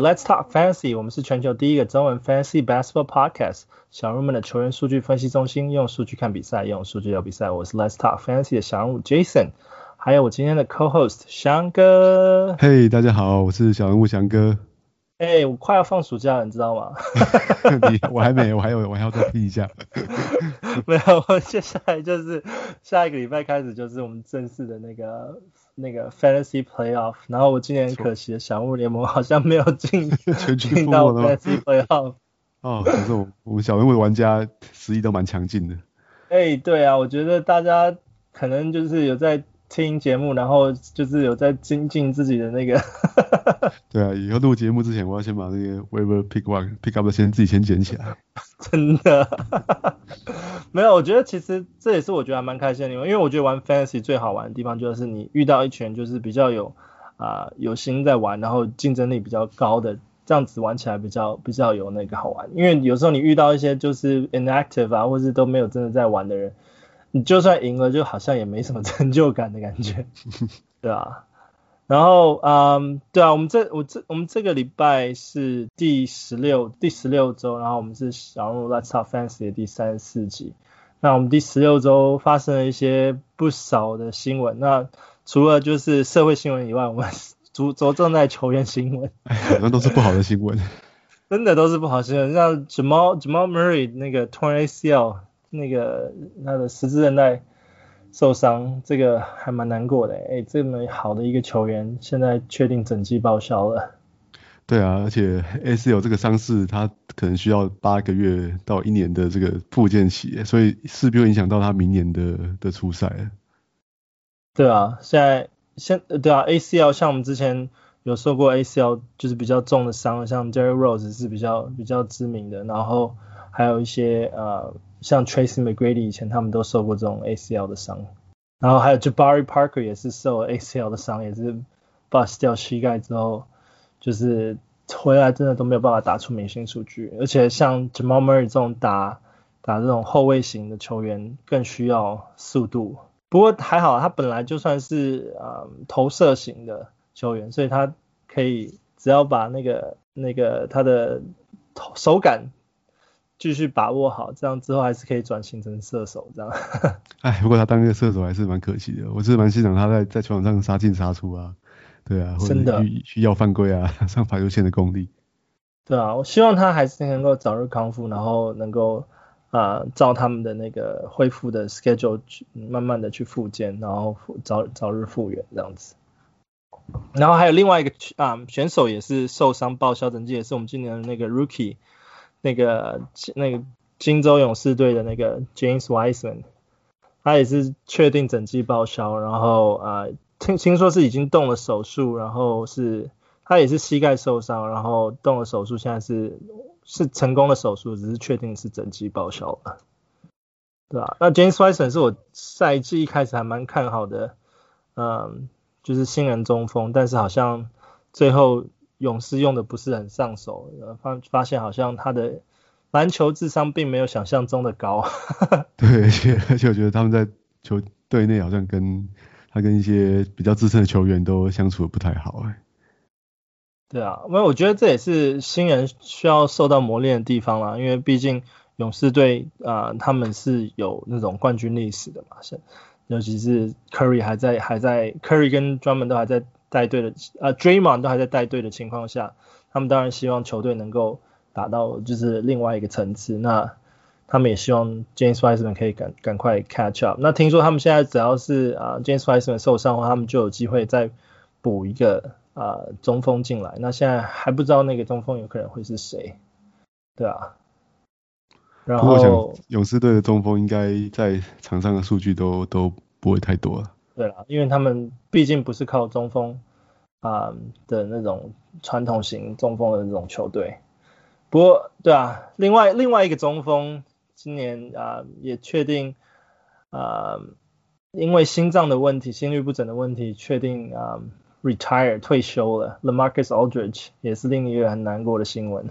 Let's talk fantasy. 我们是全球第一个中文 fantasy basketball podcast。小人物们的球员数据分析中心，用数据看比赛，用数据聊比赛。我是 Let's Talk Fantasy 的小人物 Jason，还有我今天的 co-host 翔哥。Hey，大家好，我是小人物翔哥。哎，我快要放暑假了，你知道吗？你我还没，我还有，我还要再拼一下。没有，我接下来就是下一个礼拜开始就是我们正式的那个那个 Fantasy Playoff。然后我今年很可惜的小物联盟好像没有进 进到 Fantasy Playoff。哦，可是我 我们小人物的玩家实力都蛮强劲的。哎，对啊，我觉得大家可能就是有在。听节目，然后就是有在精进自己的那个。对啊，以后录节目之前，我要先把那个 waiver pick one pick up 先自己先捡起来。真的，没有，我觉得其实这也是我觉得还蛮开心的，因为我觉得玩 fantasy 最好玩的地方就是你遇到一群就是比较有啊、呃、有心在玩，然后竞争力比较高的，这样子玩起来比较比较有那个好玩。因为有时候你遇到一些就是 inactive 啊，或是都没有真的在玩的人。你就算赢了，就好像也没什么成就感的感觉，对啊。然后，嗯，对啊，我们这我这我们这个礼拜是第十六第十六周，然后我们是小人物 Let's Talk Fantasy 的第三十四集。那我们第十六周发生了一些不少的新闻，那除了就是社会新闻以外，我们主着重在球员新闻。哎，那都是不好的新闻。真的都是不好新闻，像 Jamal Jamal Murray 那个 torn ACL。那个他的十字韧带受伤，这个还蛮难过的。哎，这么好的一个球员，现在确定整季报销了。对啊，而且 ACL 这个伤势，他可能需要八个月到一年的这个复健期，所以势必会影响到他明年的的出赛。对啊，现在现对啊，ACL 像我们之前有受过 ACL 就是比较重的伤，像 Derrick Rose 是比较比较知名的，然后还有一些呃。像 Tracy McGrady 以前他们都受过这种 ACL 的伤，然后还有 Jabari Parker 也是受 ACL 的伤，也是 bust 掉膝盖之后，就是回来真的都没有办法打出明星数据，而且像 Jamal Murray 这种打打这种后卫型的球员更需要速度，不过还好他本来就算是呃投射型的球员，所以他可以只要把那个那个他的手感。继续把握好，这样之后还是可以转型成射手这样。哎，不过他当一个射手还是蛮可惜的，我是蛮欣赏他在 在球场上杀进杀出啊，对啊，真的需需要犯规啊，上罚球线的功力。对啊，我希望他还是能够早日康复，然后能够啊、呃、照他们的那个恢复的 schedule 去慢慢的去复健，然后早早日复原这样子。然后还有另外一个啊选手也是受伤报销整季，也是我们今年的那个 rookie。那个那个金州勇士队的那个 James Wiseman，他也是确定整季报销，然后啊、呃、听听说是已经动了手术，然后是他也是膝盖受伤，然后动了手术，现在是是成功的手术，只是确定是整季报销了，对吧？那 James Wiseman 是我赛季一开始还蛮看好的，嗯，就是新人中锋，但是好像最后。勇士用的不是很上手，发发现好像他的篮球智商并没有想象中的高。对，而且而且我觉得他们在球队内好像跟他跟一些比较资深的球员都相处的不太好哎。对啊，因为我觉得这也是新人需要受到磨练的地方啦，因为毕竟勇士队啊、呃，他们是有那种冠军历史的嘛，是尤其是 Curry 还在还在 Curry 跟 Drummond 都还在。带队的呃，Draymond 都还在带队的情况下，他们当然希望球队能够打到就是另外一个层次。那他们也希望 James Wiseman 可以赶赶快 catch up。那听说他们现在只要是啊、呃、James Wiseman 受伤的话，他们就有机会再补一个啊、呃、中锋进来。那现在还不知道那个中锋有可能会是谁，对啊。然后勇士队的中锋应该在场上的数据都都不会太多了。对了，因为他们毕竟不是靠中锋啊、的那种传统型中锋的那种球队。不过，对啊，另外另外一个中锋今年啊、也确定啊、因为心脏的问题、心律不整的问题，确定啊、retire 退休了。LaMarcus Aldridge 也是另一个很难过的新闻。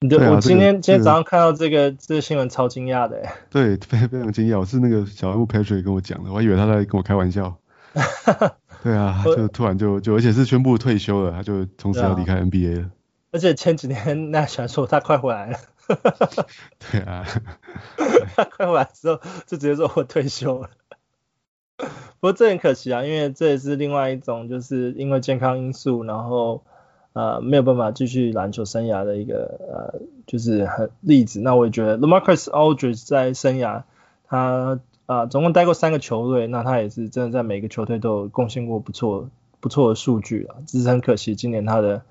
对，对啊、我今天、这个、今天早上看到这个这个新闻，超惊讶的。对，非非常惊讶，我是那个小人物 Patrick 跟我讲的，我还以为他在跟我开玩笑。对啊，就突然就就而且是宣布退休了，他就从此要离开 NBA 了。啊、而且前几天那传说他快回来了。对啊，他快回来之后就直接说我退休了。不过这很可惜啊，因为这也是另外一种就是因为健康因素，然后呃没有办法继续篮球生涯的一个呃就是很例子。那我也觉得 LaMarcus Aldridge 在生涯他。啊，总共待过三个球队，那他也是真的在每个球队都有贡献过不错不错的数据了。只是很可惜，今年他的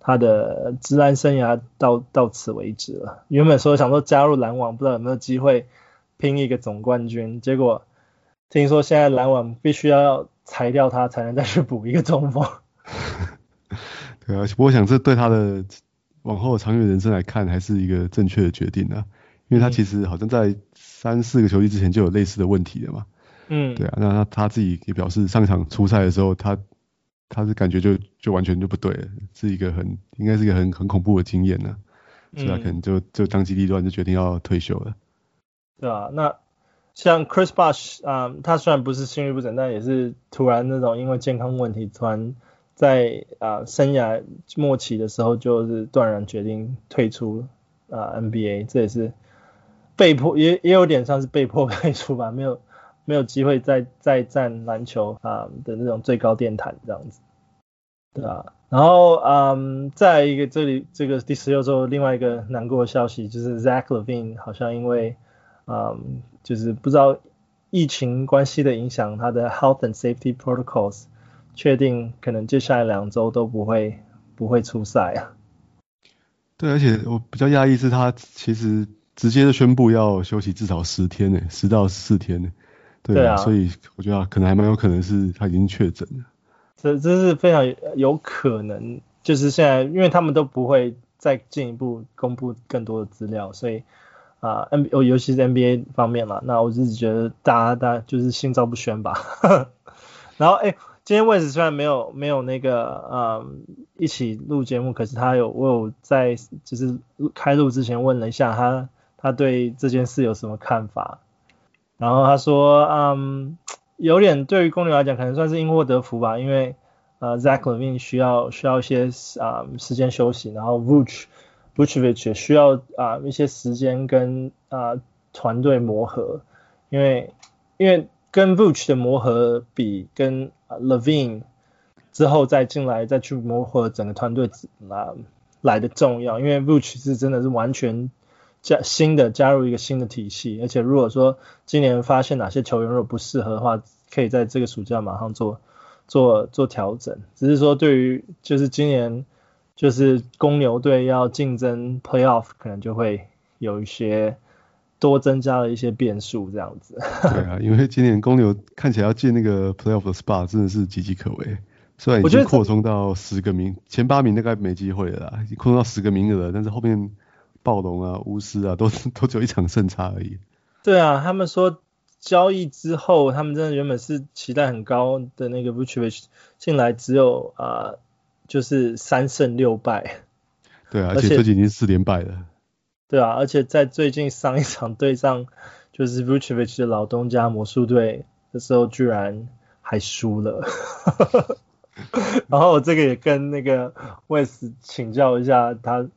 他的职篮生涯到到此为止了。原本说想说加入篮网，不知道有没有机会拼一个总冠军，结果听说现在篮网必须要裁掉他，才能再去补一个中锋。对啊，不过我想这对他的往后长远人生来看，还是一个正确的决定啊，因为他其实好像在。三四个球季之前就有类似的问题了嘛？嗯，对啊，那他他自己也表示，上场出赛的时候，他他是感觉就就完全就不对了，是一个很应该是一个很很恐怖的经验呢，所以他可能就就当机立断就决定要退休了。对啊，那像 Chris Bosh 啊、呃，他虽然不是心律不整，但也是突然那种因为健康问题，突然在啊、生涯末期的时候就是断然决定退出啊、NBA，这也是。被迫也也有点像是被迫退出吧，没有没有机会再再战篮球啊的那种最高殿堂这样子，对啊，然后嗯，再一个这里这个第十六周另外一个难过的消息就是 Zach Levine 好像因为嗯就是不知道疫情关系的影响，他的 Health and Safety Protocols 确定可能接下来两周都不会不会出赛啊。对，而且我比较讶异是他其实。直接就宣布要休息至少十天呢，十到十四天呢。对，对啊，所以我觉得可能还蛮有可能是他已经确诊了。这这是非常有可能，就是现在因为他们都不会再进一步公布更多的资料，所以啊，N 尤其是 NBA 方面嘛，那我自己觉得大家大家就是心照不宣吧。然后哎，今天 Wes 虽然没有没有那个嗯一起录节目，可是他有我有在就是开录之前问了一下他。他对这件事有什么看法？然后他说，嗯，有点对于公牛来讲，可能算是因祸得福吧，因为呃，Zach Levine 需要需要一些啊、时间休息，然后 Vooch Vucevic 也需要啊、呃、一些时间跟啊、呃、团队磨合，因为因为跟 Vooch 的磨合比跟 LaVine 之后再进来再去磨合整个团队啊来的重要，因为 Vooch 是真的是完全。加新的加入一个新的体系，而且如果说今年发现哪些球员如果不适合的话，可以在这个暑假马上做做做调整。只是说对于就是今年就是公牛队要竞争 playoff，可能就会有一些多增加了一些变数这样子。对啊，因为今年公牛看起来要进那个 playoff 的 spot 真的是岌岌可危，虽然已经扩充到十个名，前八名大概没机会了啦，已经扩充到十个名额了，但是后面。暴龙啊，巫师啊，都 都只有一场胜差而已。对啊，他们说交易之后，他们真的原本是期待很高的那个 Vucevic 进来，只有啊、呃，就是三胜六败。对啊，而且最近已经四连败了。对啊，而且在最近上一场对上就是 Vucevic 的老东家魔术队的时候，居然还输了。然后我这个也跟那个 Wes 请教一下他。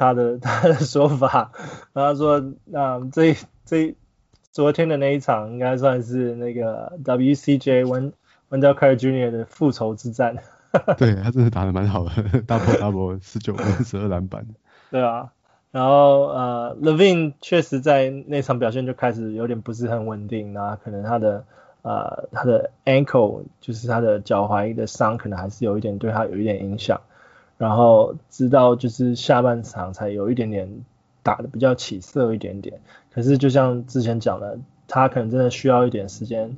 他的他的说法，然后他说，那、嗯、这这昨天的那一场应该算是那个 WCJ Wendell Carter Jr. 的复仇之战。对，他真的打的蛮好的，double double 十九分十二篮板。对啊，然后呃，Levine 确实在那场表现就开始有点不是很稳定，然后可能他的呃他的 ankle 就是他的脚踝的伤，可能还是有一点对他有一点影响。然后直到就是下半场才有一点点打得比较起色一点点，可是就像之前讲的，他可能真的需要一点时间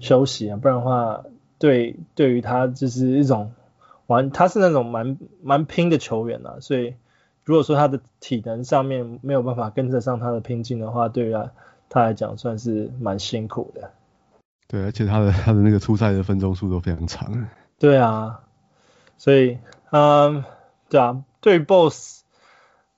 休息啊，不然的话，对对于他就是一种玩，他是那种蛮蛮拼的球员啊，所以如果说他的体能上面没有办法跟得上他的拼劲的话，对于他他来讲算是蛮辛苦的。对，而且他的他的那个出赛的分钟数都非常长。对啊，所以。嗯，对啊，对于 Boss，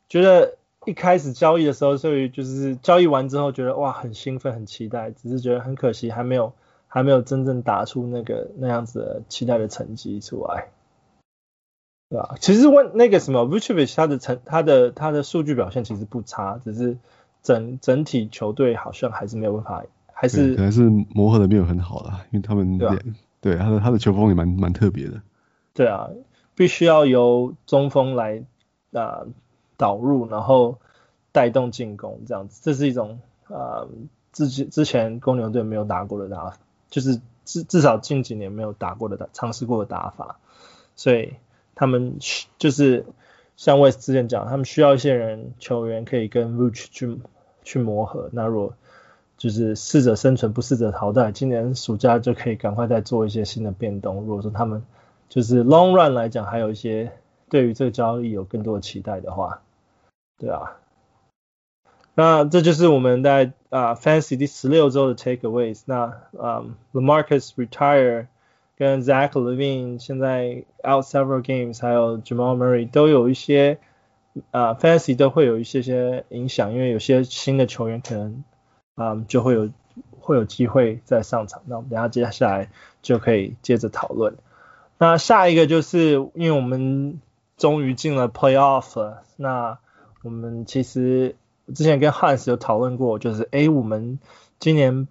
觉得一开始交易的时候，所以就是交易完之后觉得哇很兴奋很期待，只是觉得很可惜还没有还没有真正打出那个那样子的期待的成绩出来，对吧？其实问那个什么 Vucevic 他的成他的他的数据表现其实不差，只是整整体球队好像还是没有办法，还是可能是磨合的没有很好啦，因为他们对，对他的他的球风也蛮蛮特别的。对啊，必须要由中锋来啊、呃、导入，然后带动进攻这样子，这是一种啊之前之前公牛队没有打过的打法。就是至至少近几年没有打过的打尝试过的打法，所以他们就是像 Wes 之前讲，他们需要一些人球员可以跟 Vooch 去去磨合。那如果就是适者生存，不适者淘汰，今年暑假就可以赶快再做一些新的变动。如果说他们就是 Long Run 来讲，还有一些对于这个交易有更多的期待的话，对啊。那这就是我们在啊、Fancy 第十六周的 Takeaways。那啊、um,，LaMarcus retire 跟 Zach Levine 现在 out several games，还有 Jamal Murray 都有一些啊、Fantasy 都会有一些些影响，因为有些新的球员可能啊、就会有会有机会再上场。那我们等下接下来就可以接着讨论。那下一个就是因为我们终于进了 Playoff，那我们其实。之前跟 Hans 有讨论过，就是诶，我们今年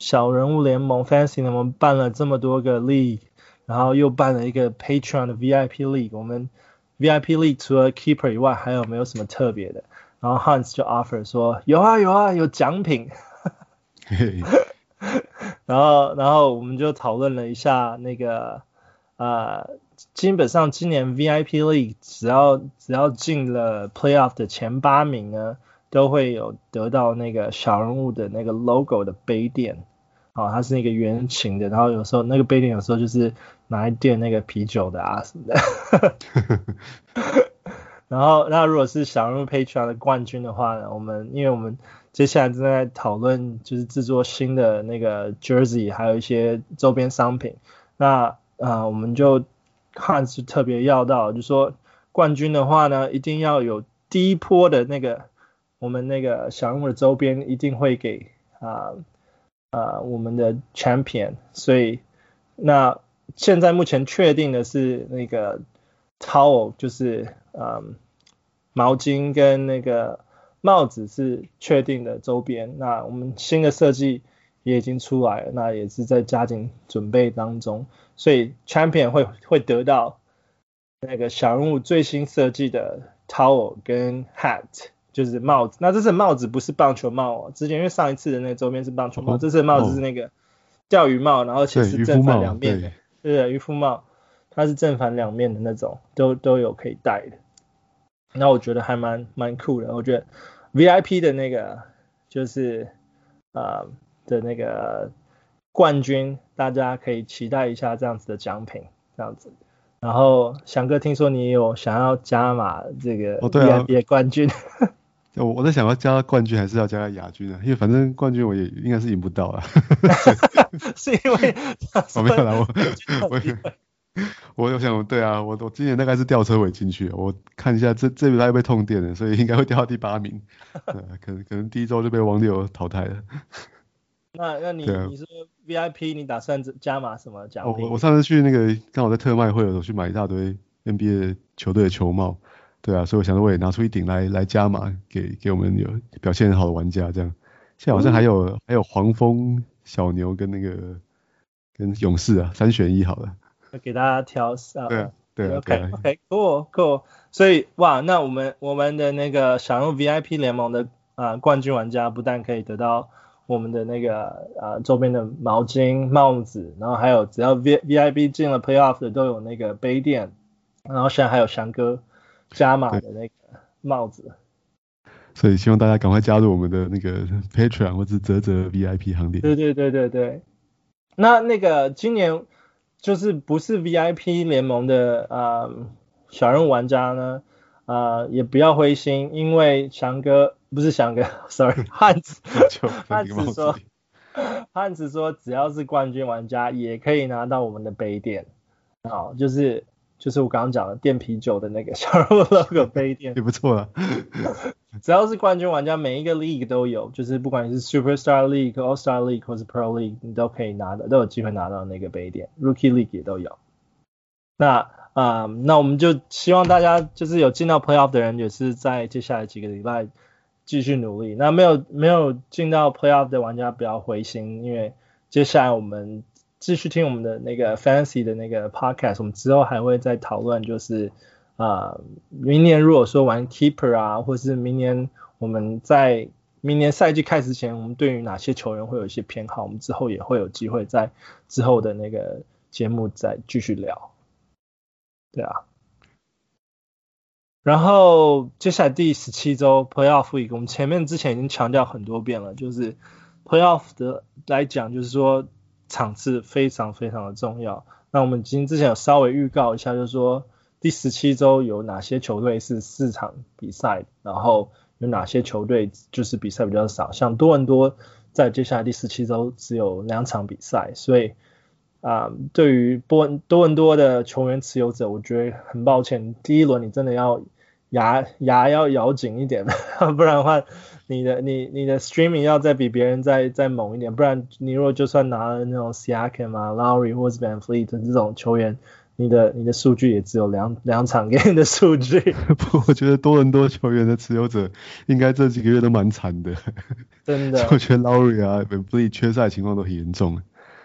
小人物联盟 Fantasy 联盟办了这么多个 League，然后又办了一个 Patreon 的 VIP League，我们 VIP League 除了 Keeper 以外，还有没有什么特别的？然后 Hans 就 offer 说有啊有啊有奖品，然后然后我们就讨论了一下那个啊、呃，基本上今年 VIP League 只要只要进了 Playoff 的前八名呢。都会有得到那个小人物的那个 logo 的杯垫，啊，它是那个圆形的，然后有时候那个杯垫有时候就是拿来垫那个啤酒的啊什么的，然后那如果是小人物 Patreon 的冠军的话呢，我们因为我们接下来正在讨论就是制作新的那个 Jersey，还有一些周边商品，那啊我们就看是特别要到，就是说冠军的话呢，一定要有第一波的那个。我们那个小入的周边一定会给啊啊、呃呃、我们的 champion，所以那现在目前确定的是那个 towel 就是嗯毛巾跟那个帽子是确定的周边，那我们新的设计也已经出来了，那也是在加紧准备当中，所以 champion 会会得到那个小人物最新设计的 towel 跟 hat。就是帽子，那这次帽子不是棒球帽哦，之前因为上一次的那个周边是棒球帽，哦、这次的帽子是那个钓鱼帽，然后其实是正反两面的，对的，渔夫帽，它是正反两面的那种，都都有可以戴的。那我觉得还蛮蛮酷的，我觉得 VIP 的那个就是啊、呃、的那个冠军，大家可以期待一下这样子的奖品，这样子。然后翔哥听说你有想要加码这个 VIP 的冠军。哦我我在想要加冠军还是要加亚军啊？因为反正冠军我也应该是赢不到了。是因为我没有啦，我我 我我想对啊，我我今年大概是吊车尾进去，我看一下这这礼拜被痛电了，所以应该会掉到第八名。可能可能第一周就被王六淘汰了。那那你、啊、你说 VIP 你打算加码什么奖品？我我上次去那个刚好在特卖会的时候去买一大堆 NBA 球队的球帽。对啊，所以我想说我也拿出一顶来来加码，给给我们有表现很好的玩家这样。现在好像还有、嗯、还有黄蜂、小牛跟那个跟勇士啊，三选一好了。给大家挑啊。对啊，对啊。OK OK cool cool。所以哇，那我们我们的那个想用 VIP 联盟的啊、呃、冠军玩家，不但可以得到我们的那个啊、呃、周边的毛巾、帽子，然后还有只要 V VIP 进了 Playoff 的都有那个杯垫，然后现在还有翔哥。加码的那个帽子，所以希望大家赶快加入我们的那个 Patreon 或者泽泽 VIP 行列。对对对对对。那那个今年就是不是 VIP 联盟的啊、呃、小人物玩家呢啊、呃、也不要灰心，因为翔哥不是翔哥，sorry 汉子 汉子说汉子说只要是冠军玩家也可以拿到我们的杯垫，好就是。就是我刚刚讲的电啤酒的那个 小人物 logo 杯垫，也不错啊。只要是冠军玩家，每一个 league 都有，就是不管你是 Superstar League、All Star League 或是 Pro League，你都可以拿的，都有机会拿到那个杯垫。Rookie League 也都有。那啊、呃，那我们就希望大家就是有进到 Playoff 的人，也是在接下来几个礼拜继续努力。那没有没有进到 Playoff 的玩家不要灰心，因为接下来我们继续听我们的那个 Fancy 的那个 Podcast，我们之后还会再讨论，就是啊、明年如果说玩 Keeper 啊，或是明年我们在明年赛季开始前，我们对于哪些球员会有一些偏好，我们之后也会有机会在之后的那个节目再继续聊。对啊，然后接下来第十七周 Playoff Week，我们前面之前已经强调很多遍了，就是 Playoff 的来讲，就是说场次非常非常的重要。那我们今天之前有稍微预告一下，就是说第十七周有哪些球队是四场比赛，然后有哪些球队就是比赛比较少，像多伦多在接下来第十七周只有两场比赛，所以。啊、对于波多伦多的球员持有者，我觉得很抱歉，第一轮你真的要牙牙要咬紧一点，不然的话，你的你你的 streaming 要再比别人再再猛一点，不然你如果就算拿了那种 Siakam 啊、Lowry 或者 Van Fleet 这种球员，你的你的数据也只有两两场给你的数据。不，我觉得多伦多球员的持有者应该这几个月都蛮惨的，真的。我觉得 Lowry 啊、Van Fleet 缺赛情况都很严重。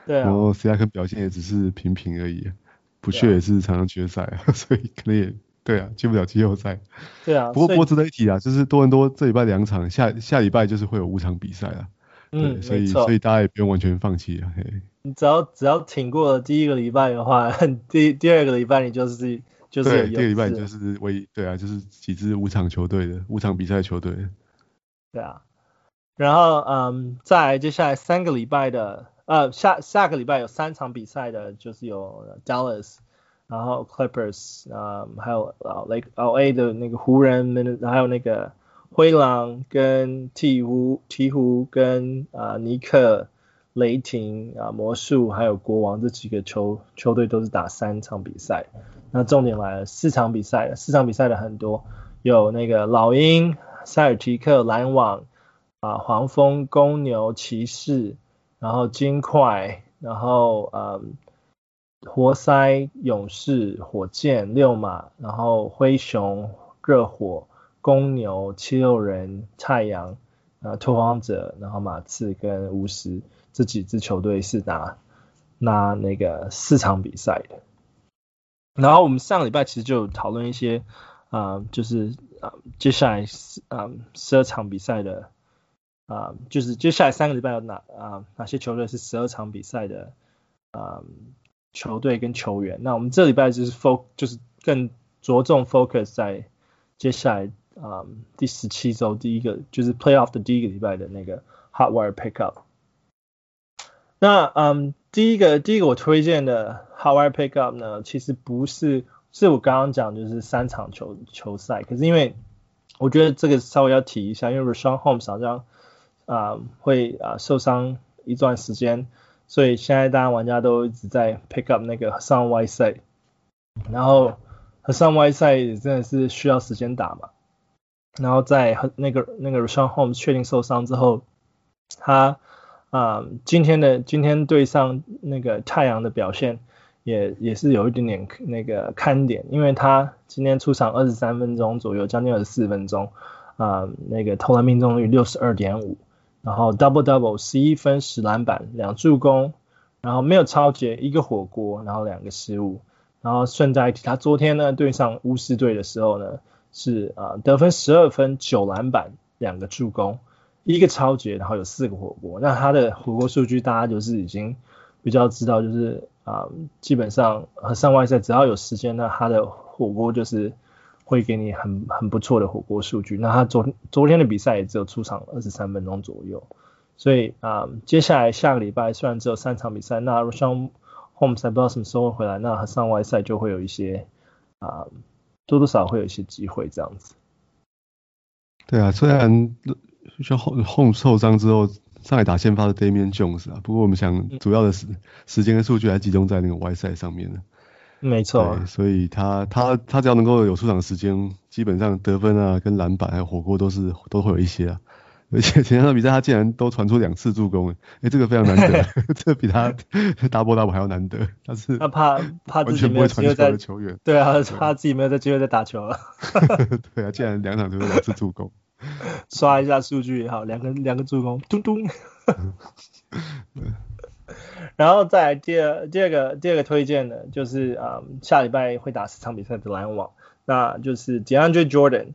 对啊，然后斯亚克表现也只是平平而已，不缺也是常常缺赛，啊、所以可能也对啊，进不了季后赛。对啊，不过不过值得一提啊，就是多伦多这礼拜两场，下下礼拜就是会有五场比赛啊。嗯，所以所以大家也不用完全放弃啊。嘿，你只要只要挺过了第一个礼拜的话，第第二个礼拜你就是就是有第二个礼拜你就是唯一对啊，就是几支五场球队的五场比赛球队。对啊，然后嗯，再接下来三个礼拜的。呃，下下个礼拜有三场比赛的，就是有 Dallas，然后 Clippers，啊、还有呃 Lake LA 的那个湖人，还有那个灰狼跟鹈鹕，鹈鹕跟啊、呃、尼克、雷霆啊、呃、魔术还有国王这几个球球队都是打三场比赛。那重点来了，四场比赛，四场比赛的很多，有那个老鹰、塞尔提克、篮网啊、呃、黄蜂、公牛、骑士。然后金块，然后嗯，活塞、勇士、火箭、六马，然后灰熊、热火、公牛、七六人、太阳，啊，拓荒者，然后马刺跟巫师这几支球队是拿拿那个四场比赛的。然后我们上个礼拜其实就讨论一些啊、就是啊、接下来啊十二场比赛的。啊、就是接下来三个礼拜有哪啊、哪些球队是十二场比赛的啊、球队跟球员？那我们这礼拜就是 focus 就是更着重 focus 在接下来啊、第十七周第一个就是 playoff 的第一个礼拜的那个 hot wire pickup。那嗯，第一个第一个我推荐的 hot wire pickup 呢，其实不是是我刚刚讲就是三场球球赛，可是因为我觉得这个稍微要提一下，因为 Richaun Holmes 好像。啊、会啊、受伤一段时间，所以现在大家玩家都一直在 pick up 那个 Hassan Y side，然后 Hassan Whiteside 真的是需要时间打嘛，然后在那个那个 Richaun Holmes 确定受伤之后，他啊、今天的今天对上那个太阳的表现也也是有一点点那个看点，因为他今天出场二十三分钟左右，将近二十四分钟啊、那个投篮命中率六十二点五。然后 double double 十一分十篮板两助攻，然后没有超截一个火锅，然后两个失误，然后顺带一提，他昨天呢对上巫师队的时候呢是啊、得分十二分九篮板两个助攻一个超截，然后有四个火锅。那他的火锅数据大家就是已经比较知道，就是啊、基本上和上外赛只要有时间，那他的火锅就是。会给你很很不错的火锅数据。那他昨昨天的比赛也只有出场二十三分钟左右，所以啊、呃，接下来下个礼拜虽然只有三场比赛，那 Richaun Holmes 还不知道什么时候会回来，那他上外赛就会有一些啊、呃，多多少少会有一些机会这样子。对啊，虽然像 Holmes 受伤之后上来打先发的 Damian Jones 啊，不过我们想主要的时时间跟数据还集中在那个外赛上面呢。没错，所以他他他只要能够有出场时间，基本上得分啊、跟篮板还有火锅都是都会有一些啊。而且前两场比赛他竟然都传出两次助攻，哎、欸，这个非常难得，这比他 double double 还要难得。他是他怕怕自己没有机会在球员，对啊，怕自己没有在机会再打球了。对啊，竟然两场都有两次助攻，刷一下数据也好，两个两个助攻，咚咚。然后再来第二第二个第二个推荐的，就是啊、嗯，下礼拜会打四场比赛的篮网，那就是 DeAndre Jordan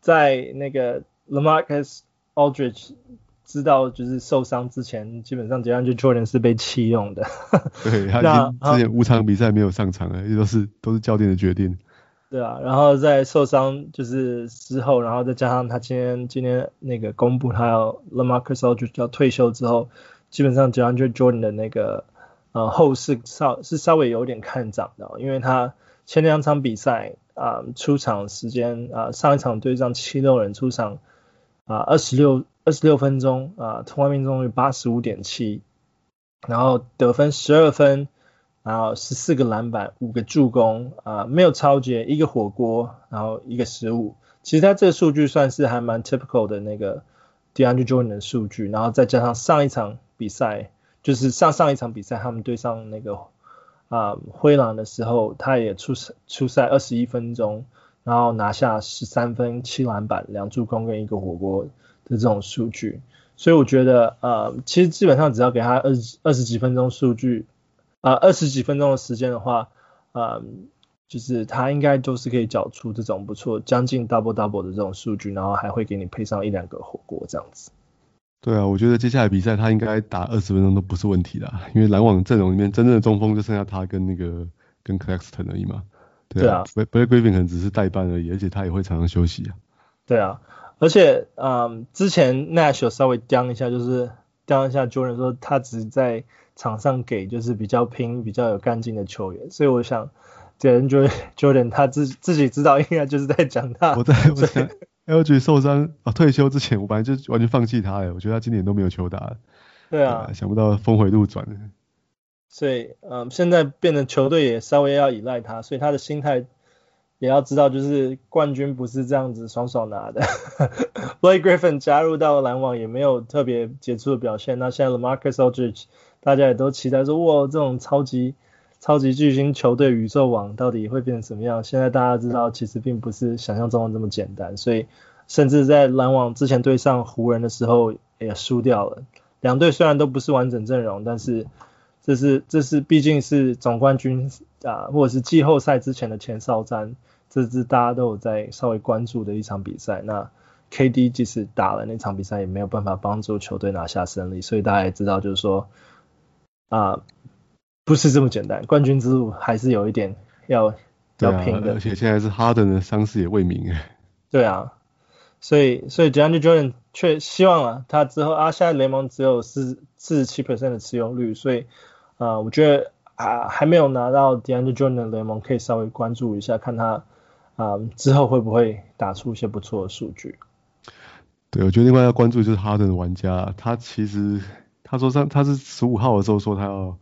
在那个 LaMarcus Aldridge 知道就是受伤之前，基本上 DeAndre Jordan 是被弃用的。对，他已经之前五场比赛没有上场了，也都是都是教练的决定。对啊，然后在受伤就是之后，然后再加上他今天今天那个公布他要 LaMarcus Aldridge 要退休之后，基本上 DeAndre Jordan 的那个呃后势稍是稍微有点看涨的，因为他前两场比赛啊、出场时间啊、上一场对上七六人出场。啊，二十六二十六分钟啊，投篮命中率八十五点七，然后得分十二分，然后十四个篮板，五个助攻啊，没有抄截，一个火锅，然后一个失误。其实他这个数据算是还蛮 typical 的那个 DeAndre Jordan 的数据，然后再加上上一场比赛，就是上上一场比赛他们对上那个啊灰狼的时候，他也出赛出赛二十一分钟。然后拿下十三分、七篮板、两助攻跟一个火锅的这种数据，所以我觉得呃，其实基本上只要给他二十二十几分钟数据，啊、呃，二十几分钟的时间的话，呃，就是他应该都是可以缴出这种不错、将近 double double 的这种数据，然后还会给你配上一两个火锅这样子。对啊，我觉得接下来比赛他应该打二十分钟都不是问题的，因为篮网阵容里面真正的中锋就剩下他跟那个跟 Claxton 而已嘛。对啊，Blake Griffin 可能只是代班而已，而且他也会常常休息啊。对啊，而且嗯，之前 Nash 有稍微讲一下，就是讲一下 Jordan 说他只在场上给就是比较拼、比较有干劲的球员，所以我想，这人就 Jordan 他自自己知道应该就是在讲他。我在我在 LG 受伤啊退休之前，我本来就完全放弃他了，我觉得他今年都没有球打了。对啊，啊，想不到峰回路转。所以，嗯，现在变成球队也稍微要依赖他，所以他的心态也要知道，就是冠军不是这样子爽爽拿的。Blake Griffin 加入到篮网也没有特别杰出的表现，那现在 LaMarcus Aldridge 大家也都期待说，哇，这种超级超级巨星球队宇宙网到底会变成什么样？现在大家知道，其实并不是想象中的这么简单，所以甚至在篮网之前对上湖人的时候也输掉了。两队虽然都不是完整阵容，但是这是这是毕竟是总冠军啊，或者是季后赛之前的前哨战，这是大家都有在稍微关注的一场比赛。那 KD 即使打了那场比赛，也没有办法帮助球队拿下胜利，所以大家也知道，就是说啊，不是这么简单，冠军之路还是有一点要要拼的。而且现在是哈登的伤势也未明哎。对啊，所以所以 DeAndre Jordan 却希望啊，他之后啊，现在联盟只有四四十七 percent 的持有率，所以。啊、呃，我觉得啊，还没有拿到 DeAndre Jordan 的联盟，可以稍微关注一下，看他啊、呃、之后会不会打出一些不错的数据。对，我觉得另外要关注就是哈登的玩家，他其实他说上他是十五号的时候说他要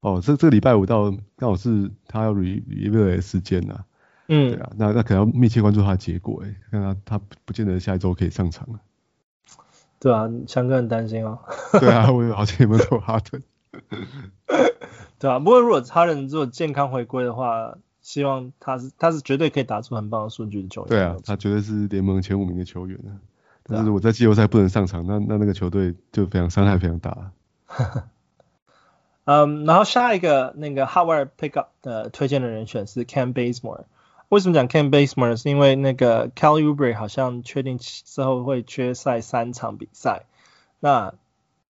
哦，这这个礼拜五到刚好是他要 review 的时间呐、啊。嗯，对啊，那那可能要密切关注他的结果哎，看他他不见得下一周可以上场了。对啊，强哥很担心哦。对啊，我好像也没有说哈登。对啊，不过如果他能做健康回归的话，希望他是他是绝对可以打出很棒的数据的球员。对啊，他绝对是联盟前五名的球员啊。但是如果在季后赛不能上场，那那那个球队就非常伤害非常大。嗯，然后下一个那个 Howard Pickup 的推荐的人选是 Ken Bazemore。为什么讲 Ken Bazemore？是因为那个 Kelly Ubre 好像确定之后会缺赛三场比赛。那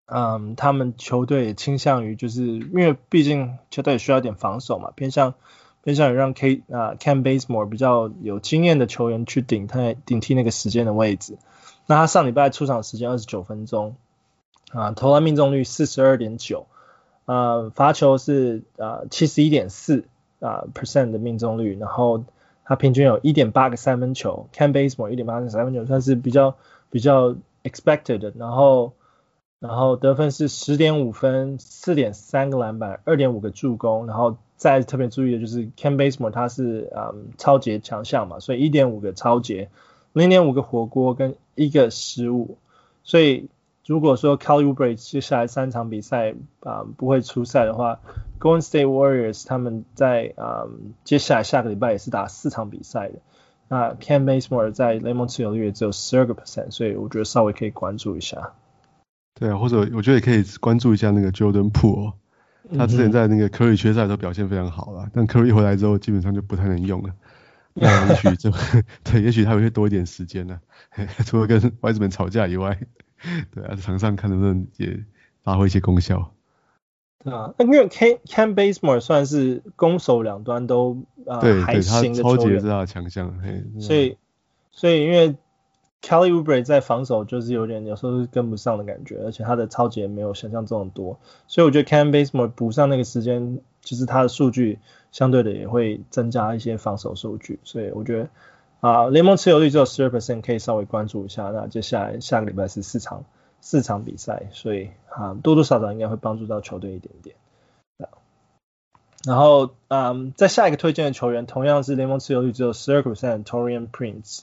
嗯，他们球队也倾向于就是因为毕竟球队也需要点防守嘛，偏向偏向于让 k 啊 ken Bazemore 比较有经验的球员去顶他顶替那个时间的位置。那他上礼拜出场时间二十九分钟，啊，投篮命中率四十二点九，呃，罚球是啊七十一点四啊 percent 的命中率，然后他平均有一点八个三分球，Kent Bazemore 一点八个三分球算是比较比较 expected 的，然后。然后得分是十点五分，四点三个篮板，二点五个助攻，然后再特别注意的就是 Kent Bazemore 他是嗯抄截强项嘛，所以一点五个抄截，零点五个火锅跟一个失误，所以如果说 Kelly Oubre 接下来三场比赛啊、嗯、不会出赛的话，Golden State Warriors 他们在啊、嗯、接下来下个礼拜也是打四场比赛的，那 Kent Bazemore 在联盟持有率也只有十二个 percent，所以我觉得稍微可以关注一下。对啊，或者我觉得也可以关注一下那个 Jordan Poole，他之前在那个 Curry 缺赛的时候表现非常好了，但 Curry 回来之后基本上就不太能用了。那也许就 对，也许他会多一点时间呢，除了跟 Wiseman 吵架以外，对啊，在场上看能不能也发挥一些功效。对啊，那因为 Kent Kent Bazemore 算是攻守两端都啊、呃、对还行的球员，超级是他的强项，嘿，所以所以因为。Kelly Oubre 在防守就是有点有时候是跟不上的感觉，而且他的抄截没有想象中的多，所以我觉得 Kent Bazemore 补上那个时间，就是他的数据相对的也会增加一些防守数据，所以我觉得啊联盟持有率只有十二 percent 可以稍微关注一下。那接下来下个礼拜是四场四场比赛，所以啊多多少少应该会帮助到球队一点点。然后嗯，在下一个推荐的球员同样是联盟持有率只有十二 percent Taurean Prince。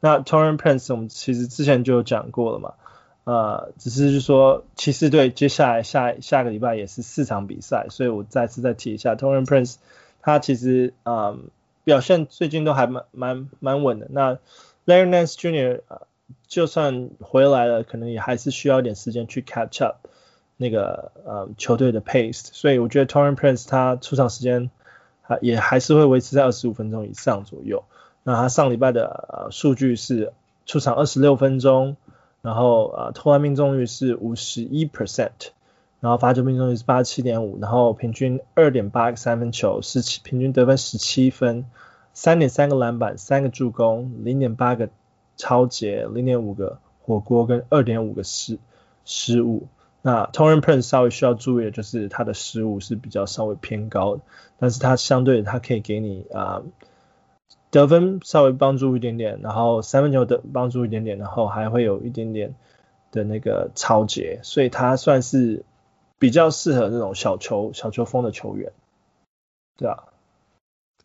那 Taurean Prince 我们其实之前就有讲过了嘛，呃，只是就说骑士队接下来下下个礼拜也是四场比赛，所以我再次再提一下 Taurean Prince，他其实啊表现最近都还蛮蛮蛮稳的。那 Larry Nance Jr. 就算回来了，可能也还是需要一点时间去 catch up 那个呃球队的 pace，所以我觉得 Taurean Prince 他出场时间还也还是会维持在二十五分钟以上左右。那他上礼拜的呃数据是出场二十六分钟，然后呃投篮命中率是五十一 percent，然后罚球命中率是八十七点五，然后平均二点八个三分球，十七平均得分十七分，三点三个篮板，三个助攻，零点八个超截，零点五个火锅跟二点五个失失误。那 Taurean Prince 稍微需要注意的就是他的失误是比较稍微偏高的，但是他相对他可以给你啊。得分稍微帮助一点点，然后三分球的帮助一点点，然后还会有一点点的那个超截，所以他算是比较适合这种小球小球风的球员，对啊，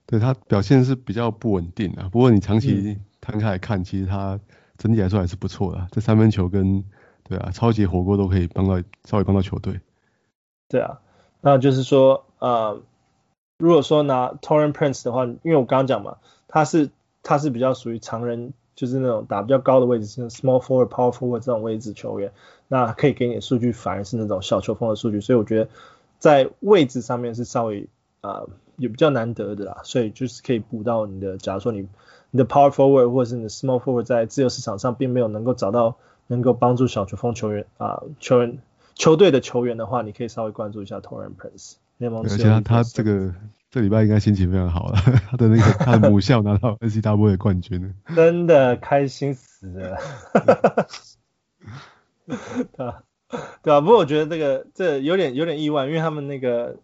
对他表现是比较不稳定啊，不过你长期摊开来看，嗯、其实他整体来说还是不错的，这三分球跟对啊超级火锅都可以帮到稍微帮到球队，对啊，那就是说呃，如果说拿 torren Prince 的话，因为我刚刚讲嘛。他是他是比较属于常人，就是那种打比较高的位置，是 small forward、power forward 这种位置球员，那可以给你的数据反而是那种小球风的数据，所以我觉得在位置上面是稍微啊、呃、也比较难得的啦，所以就是可以补到你的，假如说你你的 power forward 或者是你的 small forward 在自由市场上并没有能够找到能够帮助小球风球员啊、呃、球员球队的球员的话，你可以稍微关注一下 Taurean Prince。而且他他这个。这礼拜应该心情非常好了，他的那个他的母校拿到 NCAA 的冠军了，真的开心死了。对啊，对啊，不过我觉得这个这有点有点意外，因为他们那个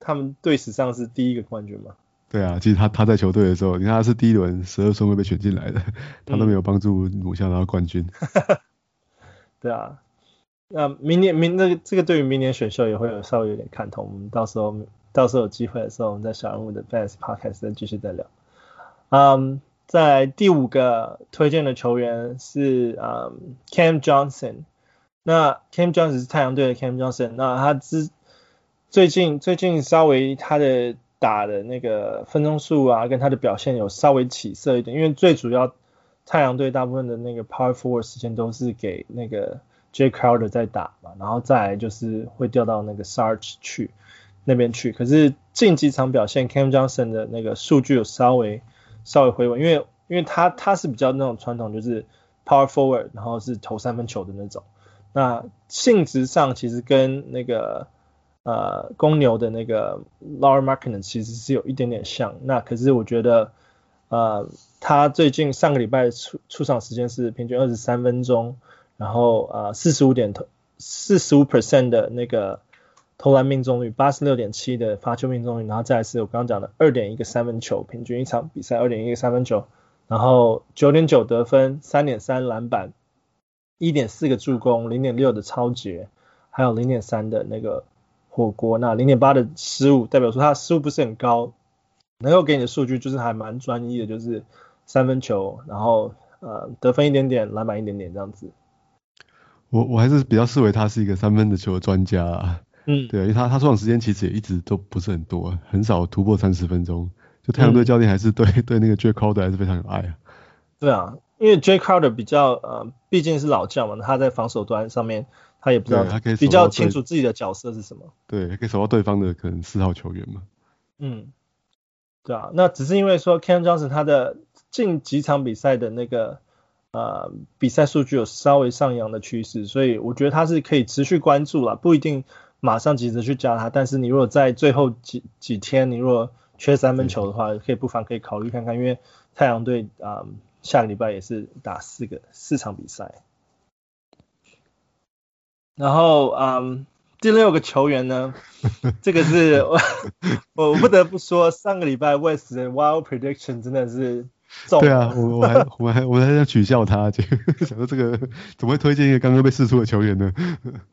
他们队史上是第一个冠军嘛。对啊，其实他他在球队的时候，你看他是第一轮十二顺位被选进来的，他都没有帮助母校拿到冠军。嗯、对啊，那明年明那个这个对于明年选秀也会有稍微有点看头，我们到时候。到时候有机会的时候，我们在小人物的 Fantasy Podcast 再继续再聊。嗯，在第五个推荐的球员是嗯 Cam Johnson。那 Cam Johnson 是太阳队的 Cam Johnson。那他之最近最近稍微他的打的那个分钟数啊，跟他的表现有稍微起色一点，因为最主要太阳队大部分的那个 Power Forward 时间都是给那个 Jae Crowder 在打嘛，然后再来就是会调到那个 Sarge 去。那边去，可是近几场表现，Cam Johnson 的那个数据有稍微稍微回稳，因为因为他他是比较那种传统，就是 power forward，然后是投三分球的那种。那性质上其实跟那个呃公牛的那个 Laura m a r k i n 其实是有一点点像。那可是我觉得呃他最近上个礼拜出出场时间是平均二十三分钟，然后呃四十五点投四十五 percent 的那个。投篮命中率八十六点七的罚球命中率，然后再是我刚刚讲的二点一个三分球，平均一场比赛二点一个三分球，然后九点九得分，三点三篮板，一点四个助攻，零点六的抄截，还有零点三的那个火锅。那零点八的失误代表说他失误不是很高，能够给你的数据就是还蛮专一的，就是三分球，然后呃得分一点点，篮板一点点这样子。我我还是比较视为他是一个三分的球的专家啊。嗯，对，因为他他出场时间其实也一直都不是很多，很少突破三十分钟。就太阳队教练还是对、嗯、对那个 Jae Crowder 还是非常有爱啊。对啊，因为 Jae Crowder 比较呃，毕竟是老将嘛，他在防守端上面他也不知道，他可以比较清楚自己的角色是什么。对，可以守到对方的可能四号球员嘛。嗯，对啊，那只是因为说 Cam Johnson 他的近几场比赛的那个呃比赛数据有稍微上扬的趋势，所以我觉得他是可以持续关注了，不一定马上急着去加他，但是你如果在最后几几天，你如果缺三分球的话，可以不妨可以考虑看看，因为太阳队啊、嗯、下个礼拜也是打四个四场比赛。然后嗯第六个球员呢，这个是我 我不得不说，上个礼拜 West 的 Wild Prediction 真的是中。对啊，我我还我们还我们还在取笑他，就想说这个怎么会推荐一个刚刚被试出的球员呢？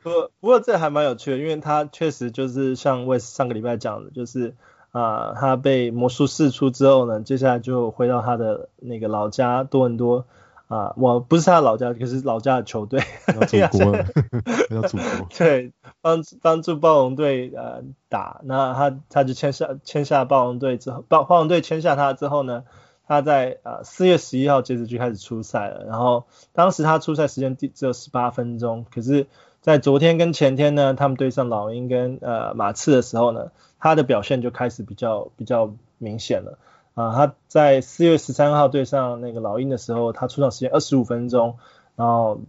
不不过这还蛮有趣的，因为他确实就是像 West 上个礼拜讲的，就是。啊、呃，他被魔术释出之后呢，接下来就回到他的那个老家多伦多啊，我不是他的老家，可是老家的球队，要祖国 要祖国，对，帮帮助暴龙队呃打，那他他就签下签下暴龙队之后，暴暴龙队签下他之后呢，他在呃四月十一号截止就开始出赛了，然后当时他出赛时间只有十八分钟，可是，在昨天跟前天呢，他们对上老鹰跟呃马刺的时候呢。他的表现就开始比较比较明显了啊！他在四月十三号对上那个老鹰的时候，他出场时间二十五分钟，然后